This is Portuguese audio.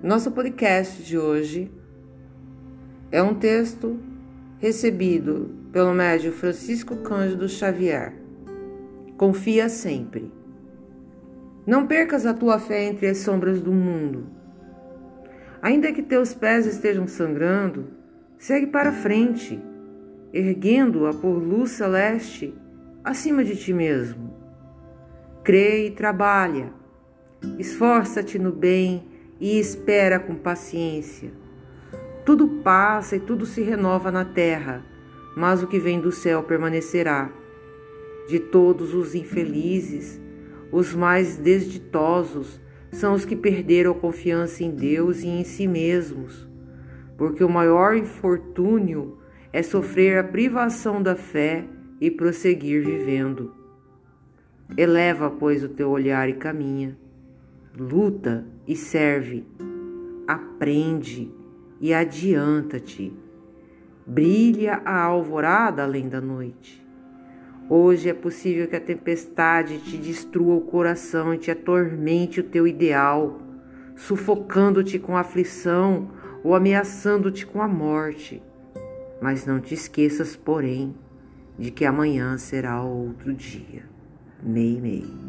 Nosso podcast de hoje é um texto recebido pelo médio Francisco Cândido Xavier. Confia sempre. Não percas a tua fé entre as sombras do mundo. Ainda que teus pés estejam sangrando, segue para frente, erguendo-a por luz celeste acima de ti mesmo. Crê e trabalha. Esforça-te no bem e espera com paciência. Tudo passa e tudo se renova na terra, mas o que vem do céu permanecerá. De todos os infelizes, os mais desditosos são os que perderam a confiança em Deus e em si mesmos, porque o maior infortúnio é sofrer a privação da fé e prosseguir vivendo. Eleva, pois, o teu olhar e caminha luta e serve, aprende e adianta-te. Brilha a alvorada além da noite. Hoje é possível que a tempestade te destrua o coração e te atormente o teu ideal, sufocando-te com aflição ou ameaçando-te com a morte. Mas não te esqueças, porém, de que amanhã será outro dia. Mei, mei.